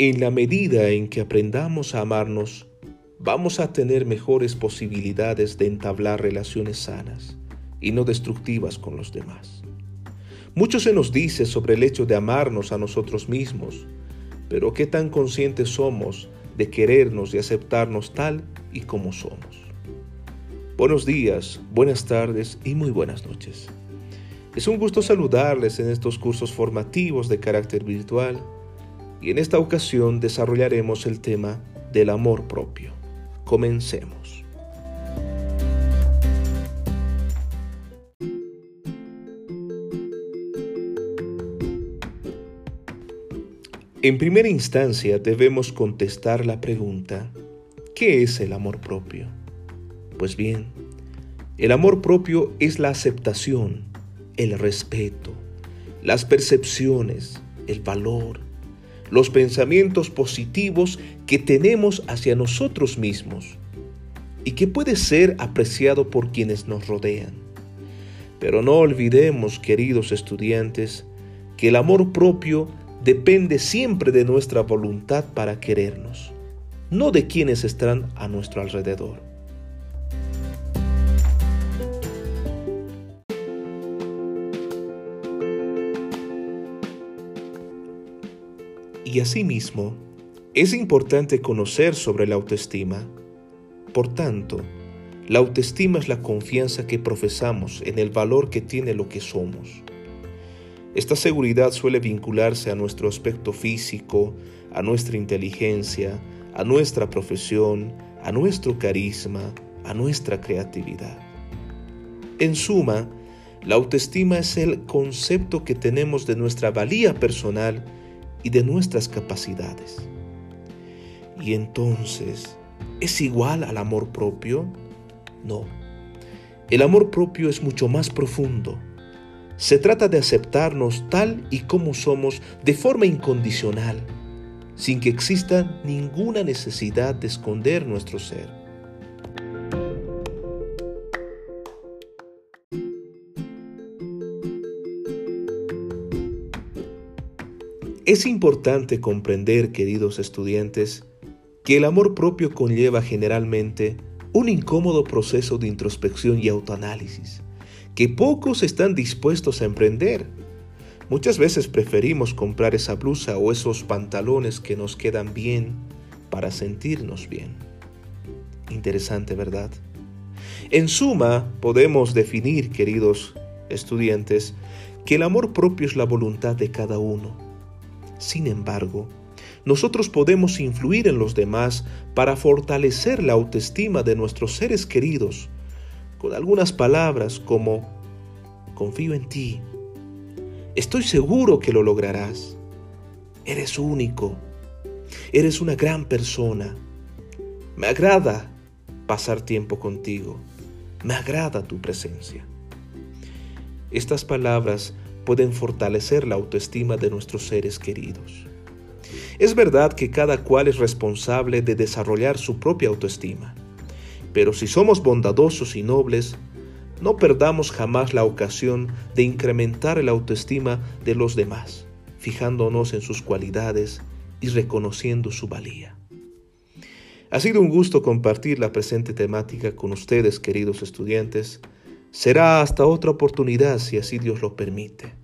En la medida en que aprendamos a amarnos, vamos a tener mejores posibilidades de entablar relaciones sanas y no destructivas con los demás. Mucho se nos dice sobre el hecho de amarnos a nosotros mismos, pero ¿qué tan conscientes somos de querernos y aceptarnos tal y como somos? Buenos días, buenas tardes y muy buenas noches. Es un gusto saludarles en estos cursos formativos de carácter virtual y en esta ocasión desarrollaremos el tema del amor propio. Comencemos. En primera instancia debemos contestar la pregunta, ¿qué es el amor propio? Pues bien, el amor propio es la aceptación, el respeto, las percepciones, el valor, los pensamientos positivos que tenemos hacia nosotros mismos y que puede ser apreciado por quienes nos rodean. Pero no olvidemos, queridos estudiantes, que el amor propio depende siempre de nuestra voluntad para querernos, no de quienes están a nuestro alrededor. Y asimismo, es importante conocer sobre la autoestima. Por tanto, la autoestima es la confianza que profesamos en el valor que tiene lo que somos. Esta seguridad suele vincularse a nuestro aspecto físico, a nuestra inteligencia, a nuestra profesión, a nuestro carisma, a nuestra creatividad. En suma, la autoestima es el concepto que tenemos de nuestra valía personal y de nuestras capacidades. Y entonces, ¿es igual al amor propio? No. El amor propio es mucho más profundo. Se trata de aceptarnos tal y como somos de forma incondicional, sin que exista ninguna necesidad de esconder nuestro ser. Es importante comprender, queridos estudiantes, que el amor propio conlleva generalmente un incómodo proceso de introspección y autoanálisis, que pocos están dispuestos a emprender. Muchas veces preferimos comprar esa blusa o esos pantalones que nos quedan bien para sentirnos bien. Interesante, ¿verdad? En suma, podemos definir, queridos estudiantes, que el amor propio es la voluntad de cada uno sin embargo, nosotros podemos influir en los demás para fortalecer la autoestima de nuestros seres queridos. Con algunas palabras como confío en ti, estoy seguro que lo lograrás, eres único, eres una gran persona, me agrada pasar tiempo contigo, me agrada tu presencia. Estas palabras pueden fortalecer la autoestima de nuestros seres queridos. Es verdad que cada cual es responsable de desarrollar su propia autoestima, pero si somos bondadosos y nobles, no perdamos jamás la ocasión de incrementar la autoestima de los demás, fijándonos en sus cualidades y reconociendo su valía. Ha sido un gusto compartir la presente temática con ustedes, queridos estudiantes. Será hasta otra oportunidad si así Dios lo permite.